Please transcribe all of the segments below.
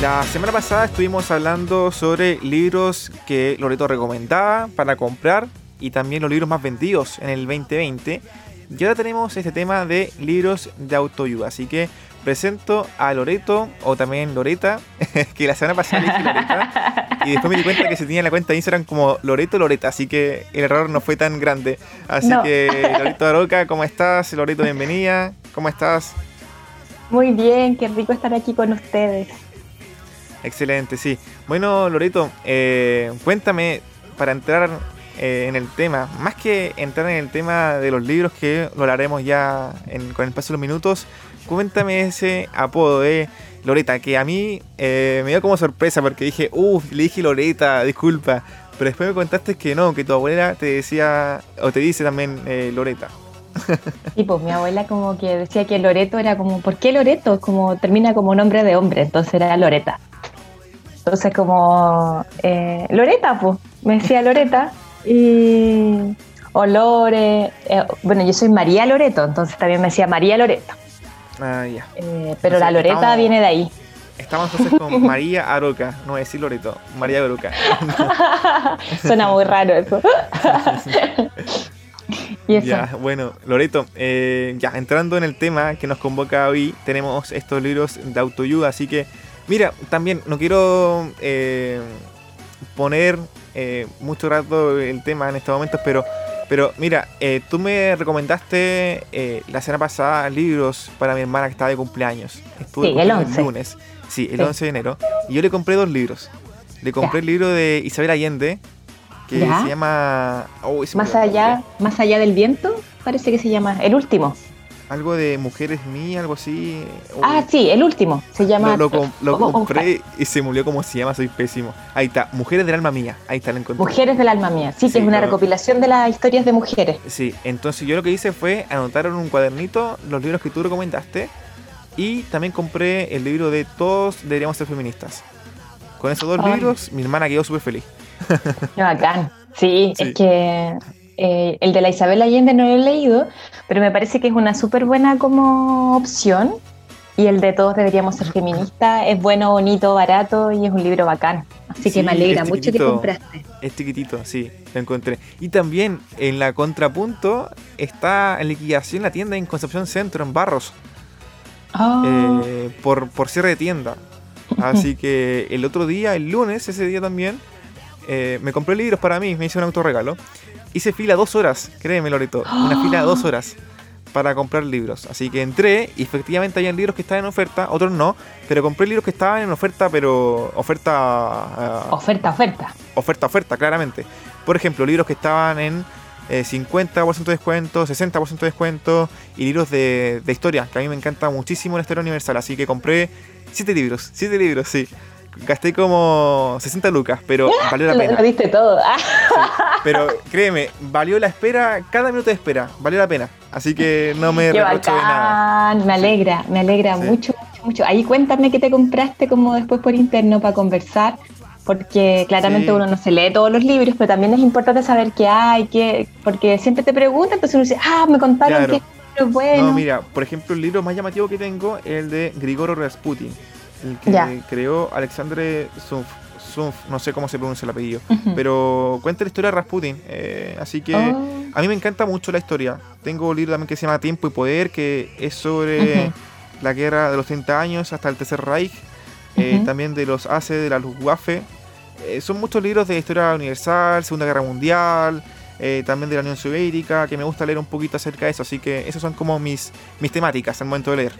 La semana pasada estuvimos hablando sobre libros que Loreto recomendaba para comprar y también los libros más vendidos en el 2020. Y ahora tenemos este tema de libros de autoayuda. Así que presento a Loreto, o también Loreta, que la semana pasada dije Loreta. Y después me di cuenta que se tenía la cuenta de Instagram como Loreto Loreta. Así que el error no fue tan grande. Así que Loreto Aroca, ¿cómo estás? Loreto, bienvenida. ¿Cómo estás? Muy bien, qué rico estar aquí con ustedes. Excelente, sí. Bueno, Loreto, eh, cuéntame, para entrar eh, en el tema, más que entrar en el tema de los libros que lo haremos ya con el paso de los minutos, cuéntame ese apodo de Loreta, que a mí eh, me dio como sorpresa porque dije, uff, le dije Loreta, disculpa. Pero después me contaste que no, que tu abuela te decía, o te dice también Loreta. Sí, pues mi abuela como que decía que Loreto era como, ¿por qué Loreto? Como termina como nombre de hombre, entonces era Loreta. Entonces como, eh, Loreta, pues, me decía Loreta. Y, o Lore, eh, bueno, yo soy María Loreto, entonces también me decía María Loreto. Ah, ya. Eh, pero la Loreta viene de ahí. Estamos entonces con María Aroca, no a decir Loreto, María Aroca. Suena muy raro eso. Ya, bueno, Loreto, eh, ya entrando en el tema que nos convoca hoy, tenemos estos libros de autoayuda, así que, mira, también no quiero eh, poner eh, mucho rato el tema en estos momentos, pero, pero mira, tú me recomendaste la semana pasada libros para mi hermana que estaba de cumpleaños. Estuve sí, el 11. lunes, sí, el 11 de enero, y yo le compré dos libros. Le compré el libro de Isabel Allende, que se llama... Oh, más, allá, más allá del viento, parece que se llama, el último. Algo de Mujeres Mías, algo así. Ah, sí, el último. Se llama. Lo, compré y se murió como se llama, soy pésimo. Ahí está, Mujeres del Alma Mía. Ahí está, la encontré. Mujeres del Alma Mía. Sí, que es una recopilación de las historias de mujeres. Sí, entonces yo lo que hice fue anotar en un cuadernito los libros que tú recomendaste. Y también compré el libro de Todos deberíamos ser feministas. Con esos dos libros, mi hermana quedó súper feliz. Qué bacán. Sí, es que eh, el de la Isabel Allende no lo he leído, pero me parece que es una súper buena como opción. Y el de todos deberíamos ser feministas es bueno, bonito, barato y es un libro bacán. Así que me alegra mucho que compraste. Es chiquitito, sí, lo encontré. Y también en la contrapunto está en liquidación la tienda en Concepción Centro, en Barros. Ah. Eh, por, por cierre de tienda. Así que el otro día, el lunes, ese día también, eh, me compré libros para mí, me hice un autorregalo. Hice fila dos horas, créeme Loreto, una fila de dos horas para comprar libros. Así que entré y efectivamente había libros que estaban en oferta, otros no, pero compré libros que estaban en oferta, pero oferta... Uh, oferta, oferta. Oferta, oferta, claramente. Por ejemplo, libros que estaban en 50% de descuento, 60% de descuento y libros de, de, historia, que a mí me encanta muchísimo la historia universal. Así que compré 7 libros, 7 libros, sí. Gasté como 60 lucas, pero valió la pena. Lo diste todo. pero créeme, valió la espera, cada minuto de espera, valió la pena. Así que no me reprocho de nada. Me alegra, me alegra mucho, mucho, mucho. Ahí cuéntame qué te compraste como después por interno para conversar porque claramente uno no se lee todos los libros, pero también es importante saber qué hay, qué, porque siempre te preguntan, entonces uno dice, ah, me contaron que es bueno. No, mira, por ejemplo, el libro más llamativo que tengo es el de Grigoro Rasputin, el que creó Alexandre Sunf, no sé cómo se pronuncia el apellido, pero cuenta la historia de Rasputin, eh, así que oh. a mí me encanta mucho la historia. Tengo un libro también que se llama Tiempo y Poder, que es sobre la guerra de los 30 años hasta el Tercer Reich, eh, también de los AC de la Luftwaffe, eh, son muchos libros de historia universal, Segunda Guerra Mundial, eh, también de la Unión Soviética, que me gusta leer un poquito acerca de eso. Así que esas son como mis, mis temáticas al momento de leer.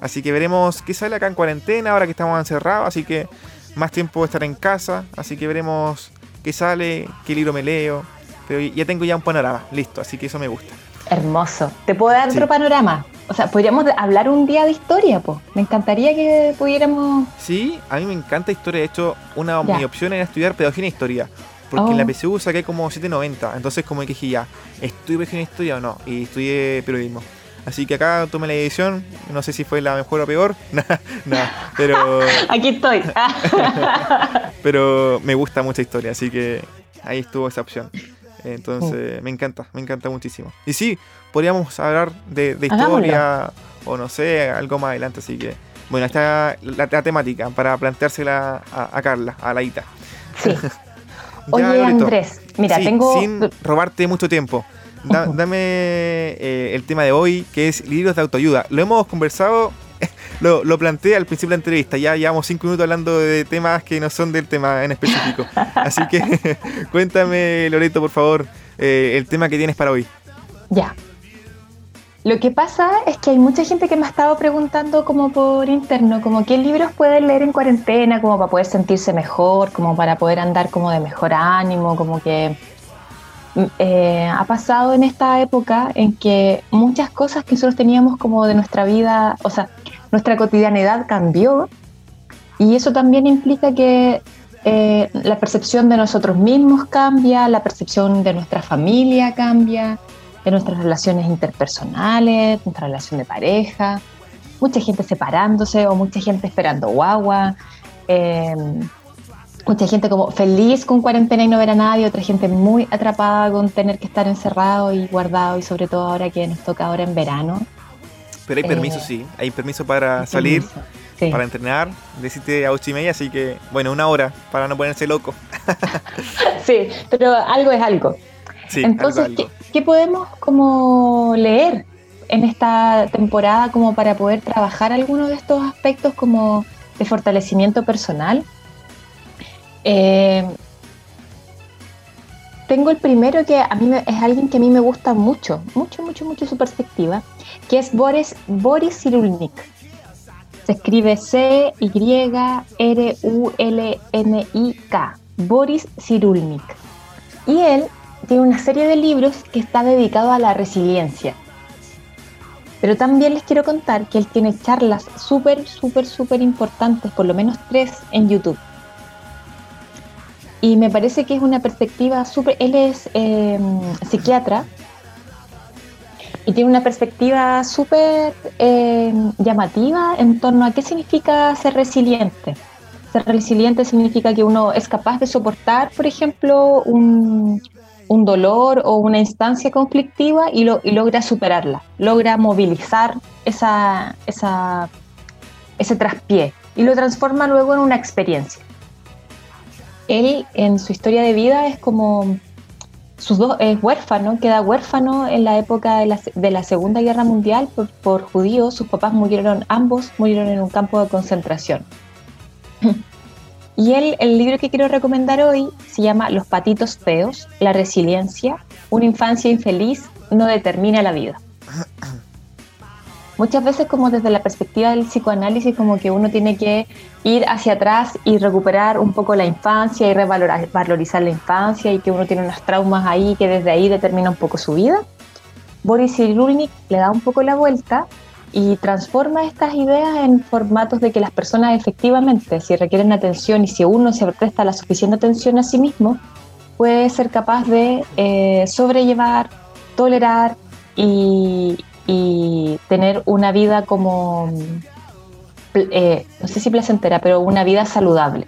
Así que veremos qué sale acá en cuarentena, ahora que estamos encerrados. Así que más tiempo de estar en casa. Así que veremos qué sale, qué libro me leo. Pero ya tengo ya un panorama, listo. Así que eso me gusta. Hermoso. ¿Te puedo dar otro panorama? O sea, podríamos hablar un día de historia, pues. Me encantaría que pudiéramos. Sí, a mí me encanta historia. De hecho, una de mis opciones era estudiar pedagogía en historia. Porque en la oh. PSU saqué como 790. Entonces, como que dije ya, ¿estudio pedagogía en historia o no? Y estudié periodismo. Así que acá tomé la edición. No sé si fue la mejor o peor. Nada, pero. Aquí estoy. pero me gusta mucha historia, así que ahí estuvo esa opción. Entonces, me encanta, me encanta muchísimo. Y sí, podríamos hablar de, historia o no sé, algo más adelante, así que Bueno, está la, temática para planteársela a, Carla, a la Ita. Sí. Oye, Andrés, mira, tengo... Sin robarte mucho tiempo. Dame eh, el tema de hoy, que es libros de autoayuda. Lo hemos conversado, lo, lo planteé al principio de la entrevista. Ya llevamos cinco minutos hablando de temas que no son del tema en específico. Así que cuéntame, Loreto, por favor, eh, el tema que tienes para hoy. Ya. Lo que pasa es que hay mucha gente que me ha estado preguntando como por interno, como qué libros pueden leer en cuarentena, como para poder sentirse mejor, como para poder andar como de mejor ánimo, como que eh, ha pasado en esta época en que muchas cosas que nosotros teníamos como de nuestra vida, o sea, nuestra cotidianidad cambió y eso también implica que eh, la percepción de nosotros mismos cambia, la percepción de nuestra familia cambia, de nuestras relaciones interpersonales, nuestra relación de pareja, mucha gente separándose o mucha gente esperando guagua, em, mucha gente como feliz con cuarentena y no ver a nadie, otra gente muy atrapada con tener que estar encerrado y guardado y sobre todo ahora que nos toca ahora en verano. Pero hay permiso, eh, sí, hay permiso para salir. para entrenar, deciste a ocho y media, así que, bueno, una hora para no ponerse loco. sí, pero algo es algo. Entonces, ¿qué, podemos como leer en esta temporada como para poder trabajar algunos de estos aspectos como de fortalecimiento personal? Eh, tengo el primero que a mí es alguien que a mí me gusta mucho, mucho, mucho, mucho su perspectiva, que es Boris, Boris Cyrulnik. Se escribe C-Y-R-U-L-N-I-K. Boris Cyrulnik. Y él tiene una serie de libros que está dedicado a la resiliencia. Pero también les quiero contar que él tiene charlas súper, súper, súper importantes, por lo menos tres en YouTube. Y me parece que es una perspectiva súper... Él es em, psiquiatra y tiene una perspectiva súper em, llamativa en torno a qué significa ser resiliente. Ser resiliente significa que uno es capaz de soportar, por ejemplo, un, un dolor o una instancia conflictiva y, lo, logra superarla, logra movilizar esa, esa, ese traspié y lo transforma luego en una experiencia. Él en su historia de vida es como sus dos, es huérfano, queda huérfano en la época de la, de la Segunda Guerra Mundial por, por judíos, sus papás murieron, ambos murieron en un campo de concentración. Y él, el libro que quiero recomendar hoy se llama Los patitos feos, la resiliencia, una infancia infeliz no determina la vida. Muchas veces como desde la perspectiva del psicoanálisis como que uno tiene que ir hacia atrás y recuperar un poco la infancia y revalorizar la infancia y que uno tiene unos traumas ahí que desde ahí determina un poco su vida. Boris Cyrulnik le da un poco la vuelta y transforma estas ideas en formatos de que las personas efectivamente, si requieren atención y si uno se presta la suficiente atención a sí mismo, puede ser capaz de eh, sobrellevar, tolerar y, tener una vida como, eh, no sé si placentera, pero una vida saludable.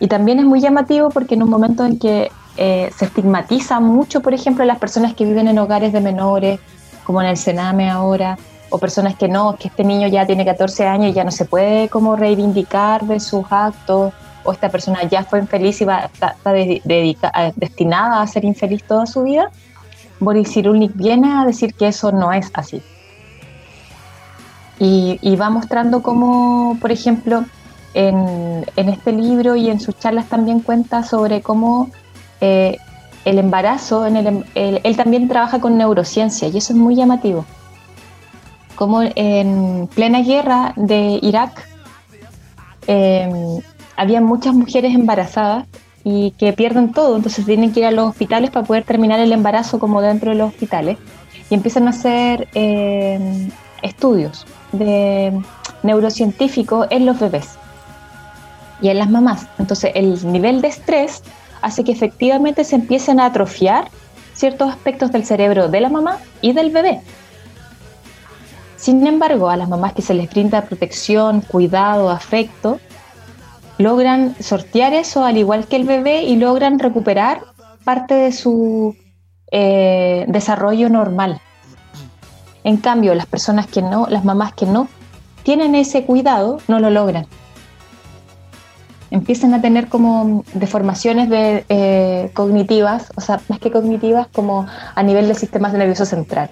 Y también es muy llamativo porque en un momento en que eh, se estigmatiza mucho, por ejemplo, las personas que viven en hogares de menores, como en el Sename ahora, o personas que no, que este niño ya tiene 14 años y ya no se puede como reivindicar de sus actos, o esta persona ya fue infeliz y va, está, destinada a ser infeliz toda su vida, Boris Cyrulnik viene a decir que eso no es así. Y, va mostrando cómo, por ejemplo, en, este libro y en sus charlas también cuenta sobre cómo eh, el embarazo, en el, él también trabaja con neurociencia y eso es muy llamativo como en plena guerra de Irak em, había muchas mujeres embarazadas y que pierden todo, entonces tienen que ir a los hospitales para poder terminar el embarazo como dentro de los hospitales y empiezan a hacer em, estudios de neurocientíficos en los bebés y en las mamás. Entonces el nivel de estrés hace que efectivamente se empiecen a atrofiar ciertos aspectos del cerebro de la mamá y del bebé. Sin embargo, a las mamás que se les brinda protección, cuidado, afecto, logran sortear eso al igual que el bebé y logran recuperar parte de su eh, desarrollo normal. En cambio, las personas que no, las mamás que no tienen ese cuidado no lo logran. Empiezan a tener como deformaciones de, eh, cognitivas, o sea, más que cognitivas, como a nivel del sistema nervioso central.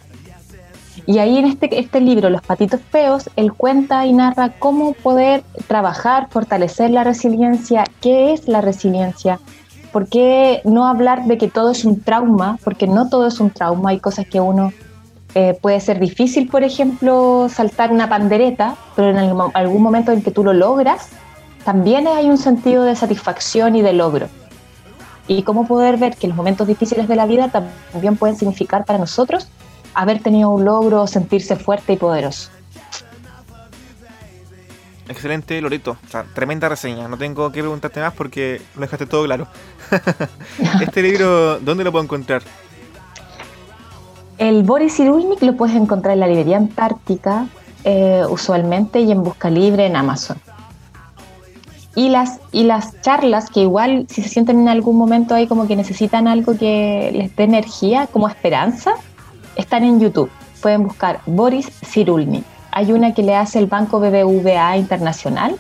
Y ahí en este, este libro, Los Patitos Feos, él cuenta y narra cómo poder trabajar, fortalecer la resiliencia, qué es la resiliencia, por qué no hablar de que todo es un trauma, porque no todo es un trauma, hay cosas que uno eh, puede ser difícil, por ejemplo, saltar una pandereta, pero en algún momento en que tú lo logras, también hay un sentido de satisfacción y de logro. Y cómo poder ver que los momentos difíciles de la vida también pueden significar para nosotros haber tenido un logro, sentirse fuerte y poderoso. Excelente, Loreto. tremenda reseña. No tengo que preguntarte más porque lo dejaste todo claro. este libro, ¿dónde lo puedo encontrar? El Boris Cyrulnik lo puedes encontrar en la librería Antártica, eh, usualmente, y en Busca Libre en Amazon. Y las, y las charlas, que igual si se sienten en algún momento ahí como que necesitan algo que les dé energía, como esperanza, están en YouTube. Pueden buscar Boris Cyrulnik. Hay una que le hace el Banco BBVA Internacional,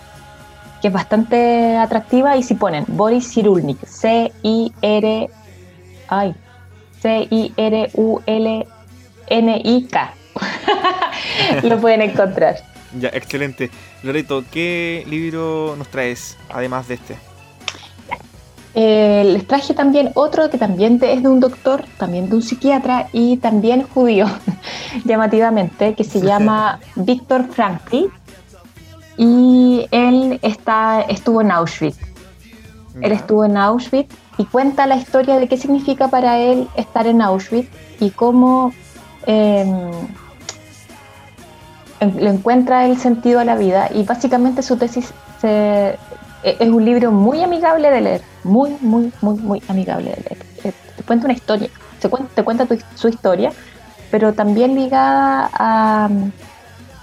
que es bastante atractiva, y si ponen Boris Cyrulnik, C-I-R... Ay, C-I-R-U-L-N-I-K. Lo pueden encontrar. Ya, excelente. Loreto, ¿qué libro nos traes además de este? Eh, les traje también otro que también es de un doctor, también de un psiquiatra y también judío, llamativamente, que se llama Víctor Frankl. Y él está, estuvo en Auschwitz. Él estuvo en Auschwitz y cuenta la historia de qué significa para él estar en Auschwitz y cómo em, le encuentra el sentido a la vida. Y básicamente su tesis se, es un libro muy amigable de leer, muy, muy, muy, muy amigable de leer. Eh, te cuenta una historia, te cuenta, su historia, pero también ligada a...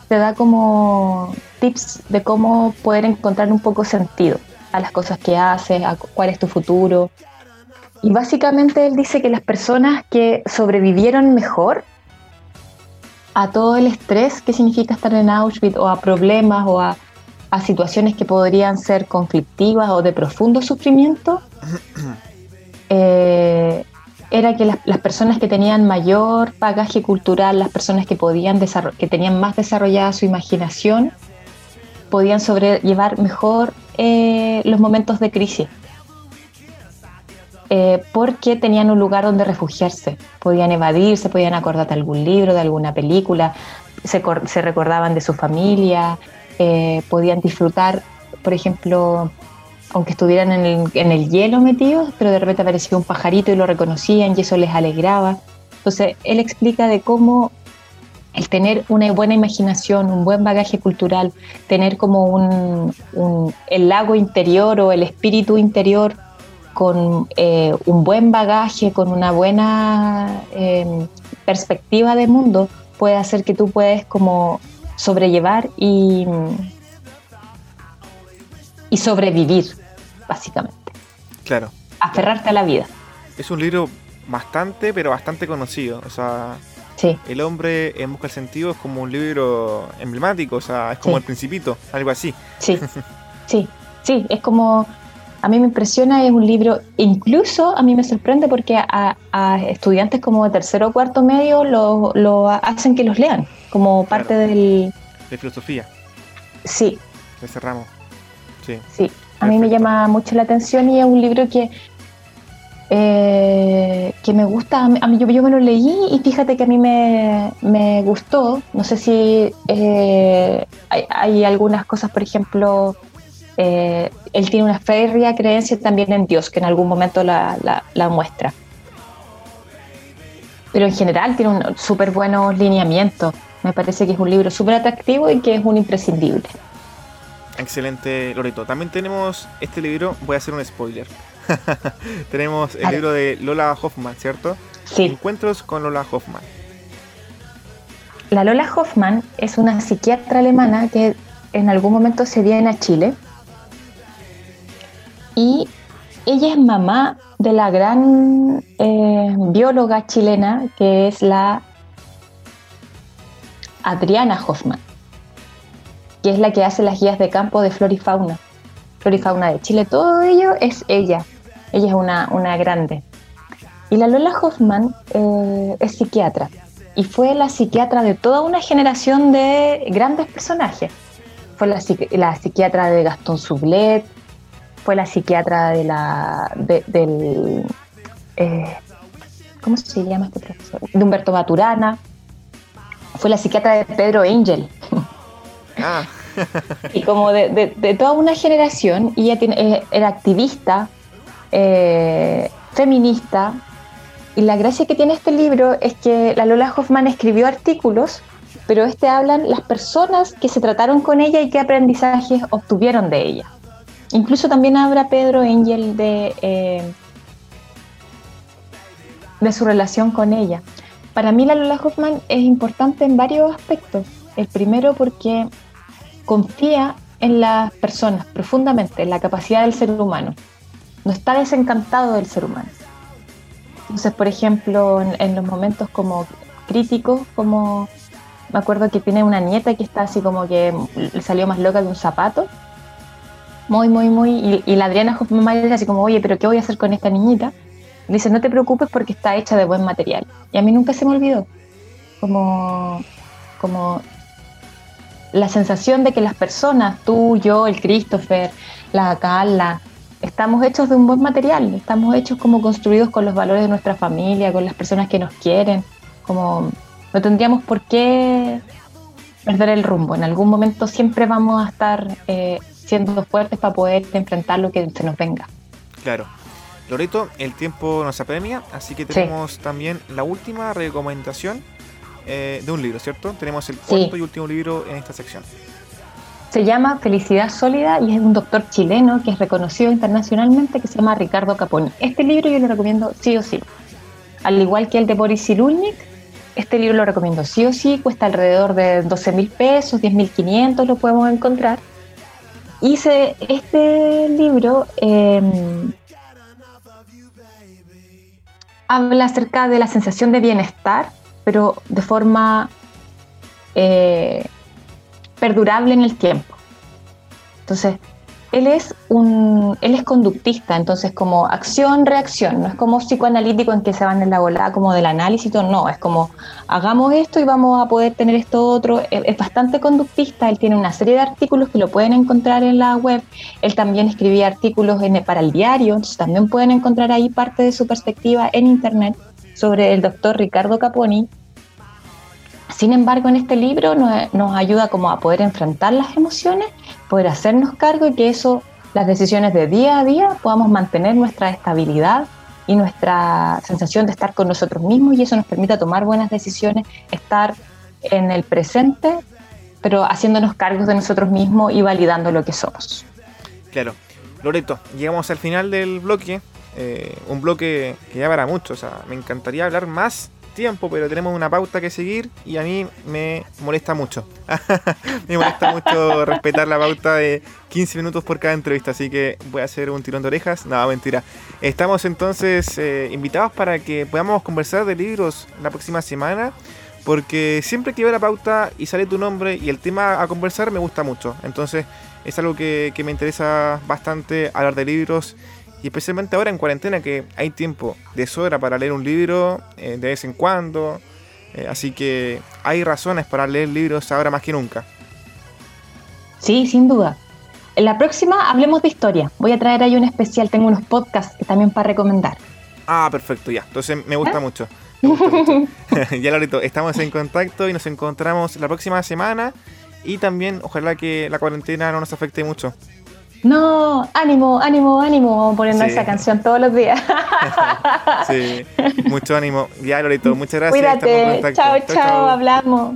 te da como tips de cómo poder encontrar un poco sentido a las cosas que haces, a cuál es tu futuro. Y básicamente él dice que las personas que sobrevivieron mejor a todo el estrés que significa estar en Auschwitz o a problemas o a a situaciones que podrían ser conflictivas o de profundo sufrimiento, eh, era que las, personas que tenían mayor bagaje cultural, las personas que, podían que tenían más desarrollada su imaginación, podían sobrellevar mejor eh, los momentos de crisis. Eh, porque tenían un lugar donde refugiarse, podían evadirse, podían acordar de algún libro, de alguna película, se, se recordaban de su familia, eh, podían disfrutar, por ejemplo, aunque estuvieran en el, en el, hielo metidos, pero de repente aparecía un pajarito y lo reconocían y eso les alegraba. Entonces, él explica de cómo el tener una buena imaginación, un buen bagaje cultural, tener como un, el lago interior o el espíritu interior con eh, un buen bagaje, con una buena eh, perspectiva de mundo, puede hacer que tú puedes como sobrellevar y, y sobrevivir, básicamente. Claro. Aferrarte a la vida. Es un libro bastante, pero bastante conocido. O sea, sí. El hombre en busca del sentido es como un libro emblemático, o sea, es como el principito, algo así. Sí, sí, sí, es como, a mí me impresiona, es un libro, incluso a mí me sorprende porque a, estudiantes como de tercero o cuarto medio lo, lo hacen que los lean como parte del... De filosofía. Sí. De cerramos. Sí. Sí, a mí me llama mucho la atención y es un libro que, eh, que me gusta. A mí, yo, yo, me lo leí y fíjate que a mí me, me gustó. No sé si eh, hay, algunas cosas, por ejemplo, eh, él tiene una férrea creencia también en Dios, que en algún momento la, la, la muestra. Pero en general tiene un súper buenos lineamientos. Me parece que es un libro súper atractivo y que es un imprescindible. Excelente, Loreto. También tenemos este libro, voy a hacer un spoiler. tenemos el libro de Lola Hoffman, ¿cierto? Sí. Encuentros con Lola Hoffman. La Lola Hoffman es una psiquiatra alemana que en algún momento se viene a Chile. Y ella es mamá de la gran eh, bióloga chilena que es la Adriana Hoffman. que es la que hace las guías de campo de Flora y Fauna. Flora y Fauna de Chile, todo ello es ella. Ella es una, una grande. Y la Lola Hoffman eh, es psiquiatra y fue la psiquiatra de toda una generación de grandes personajes. Fue la, psiquiatra de Gastón Sublet, fue la psiquiatra de la del eh, ¿cómo se llama este profesor? De Humberto Maturana, fue la psiquiatra de Pedro Angel. Ah. y como de, toda una generación, y ella tiene, eh, era activista, eh, feminista, y la gracia que tiene este libro es que la Lola Hoffman escribió artículos, pero este hablan las personas que se trataron con ella y qué aprendizajes obtuvieron de ella. Incluso también habla Pedro Angel de, eh, de su relación con ella. Para mí la Lola Hoffman es importante en varios aspectos. El primero porque confía en las personas profundamente, en la capacidad del ser humano. No está desencantado del ser humano. Entonces, por ejemplo, en, los momentos como críticos, como me acuerdo que tiene una nieta que está así como que le salió más loca que un zapato. Muy, muy, muy. Y, la Adriana Hoffman dice así como, oye, pero ¿qué voy a hacer con esta niñita? Dice, no te preocupes porque está hecha de buen material. Y a mí nunca se me olvidó. Como, como la sensación de que las personas, tú, yo, el Christopher, la Carla, estamos hechos de un buen material, estamos hechos como construidos con los valores de nuestra familia, con las personas que nos quieren, como no tendríamos por qué perder el rumbo. En algún momento siempre vamos a estar eh, siendo fuertes para poder enfrentar lo que se nos venga. Claro. Loreto, el tiempo nos apremia, así que tenemos también la última recomendación eh, de un libro, ¿cierto? Tenemos el cuarto y último libro en esta sección. Se llama Felicidad Sólida y es un doctor chileno que es reconocido internacionalmente que se llama Ricardo Caponi. Este libro yo lo recomiendo sí o sí. Al igual que el de Boris Silulnik, este libro lo recomiendo sí o sí, cuesta alrededor de 12 mil pesos, 10 mil 500 lo podemos encontrar. Hice este libro, em, habla acerca de la sensación de bienestar, pero de forma eh, perdurable en el tiempo. Entonces, él es un él es conductista, entonces como acción reacción, no es como psicoanalítico en que se van en la volada como del análisis, no, es como hagamos esto y vamos a poder tener esto otro, es, bastante conductista, él tiene una serie de artículos que lo pueden encontrar en la web, él también escribía artículos para el diario, entonces también pueden encontrar ahí parte de su perspectiva en internet sobre el doctor Ricardo Caponi, sin embargo, en este libro nos, ayuda como a poder enfrentar las emociones, poder hacernos cargo y que eso, las decisiones de día a día, podamos mantener nuestra estabilidad y nuestra sensación de estar con nosotros mismos y eso nos permita tomar buenas decisiones, estar en el presente, pero haciéndonos cargos de nosotros mismos y validando lo que somos. Claro. Loreto, llegamos al final del bloque, eh, un bloque que ya para mucho, o sea, me encantaría hablar más tiempo, pero tenemos una pauta que seguir y a mí me molesta mucho. me molesta mucho respetar la pauta de 15 minutos por cada entrevista, así que voy a hacer un tirón de orejas. No, mentira. Estamos entonces eh, invitados para que podamos conversar de libros la próxima semana. Porque siempre que veo la pauta y sale tu nombre y el tema a conversar me gusta mucho. Entonces es algo que, que me interesa bastante hablar de libros y especialmente ahora en cuarentena que hay tiempo de sobra para leer un libro eh, de vez en cuando. Eh, así que hay razones para leer libros ahora más que nunca. Sí, sin duda. En la próxima hablemos de historia. Voy a traer ahí un especial. Tengo unos podcasts que también para recomendar. Ah, perfecto, ya. Entonces me gusta ¿Ah? mucho. mucho. ya, Lorito, estamos en contacto y nos encontramos la próxima semana. Y también, ojalá que la cuarentena no nos afecte mucho. No, ánimo, ánimo, ánimo, poniendo esa canción todos los días. sí, mucho ánimo. Ya, Lorito, muchas gracias. Cuídate, chao, chao, hablamos.